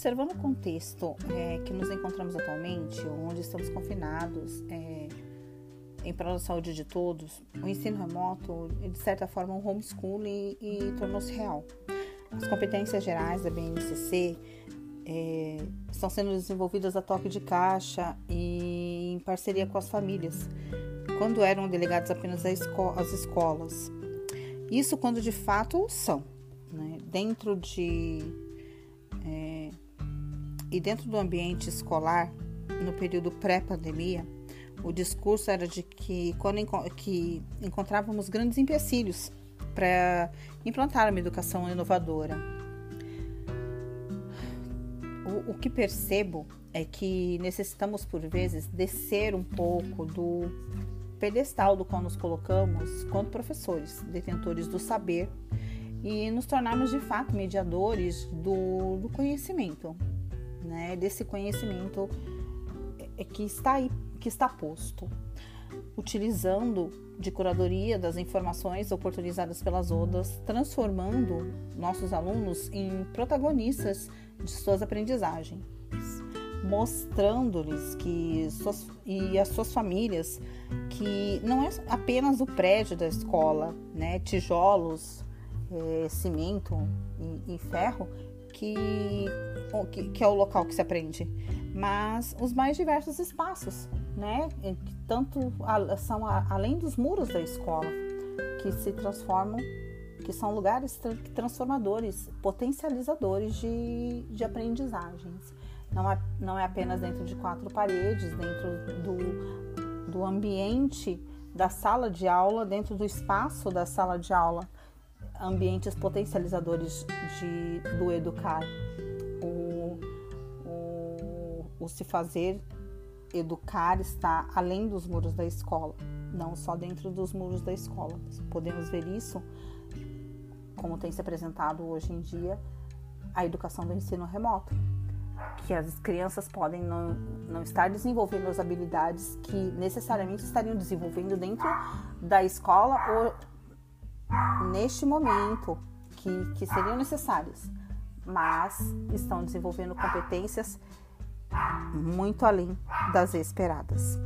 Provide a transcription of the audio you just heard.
Observando o contexto é, que nos encontramos atualmente, onde estamos confinados, é, em prol da saúde de todos, o ensino remoto, de certa forma, um homeschooling e, e tornou-se real. As competências gerais da BNCC é, estão sendo desenvolvidas a toque de caixa e em parceria com as famílias, quando eram delegados apenas às escolas. Isso quando de fato são. Né? Dentro de. E dentro do ambiente escolar, no período pré-pandemia, o discurso era de que quando que encontrávamos grandes empecilhos para implantar uma educação inovadora. O, o que percebo é que necessitamos, por vezes, descer um pouco do pedestal do qual nos colocamos quanto professores, detentores do saber e nos tornarmos de fato mediadores do, do conhecimento, né? Desse conhecimento é, que está aí, que está posto, utilizando de curadoria das informações oportunizadas pelas ODAs, transformando nossos alunos em protagonistas de suas aprendizagens, mostrando-lhes que suas, e as suas famílias que não é apenas o prédio da escola, né, tijolos, é, cimento e, e ferro que, que, que é o local que se aprende, mas os mais diversos espaços, né? Tanto são além dos muros da escola, que se transformam, que são lugares transformadores, potencializadores de, de aprendizagens. Não é, não é apenas dentro de quatro paredes, dentro do, do ambiente da sala de aula, dentro do espaço da sala de aula, ambientes potencializadores de, do educar. O, o, o se fazer educar está além dos muros da escola, não só dentro dos muros da escola. Podemos ver isso, como tem se apresentado hoje em dia, a educação do ensino remoto, que as crianças podem não, não estar desenvolvendo as habilidades que necessariamente estariam desenvolvendo dentro da escola ou neste momento que, que seriam necessárias, mas estão desenvolvendo competências muito além das esperadas.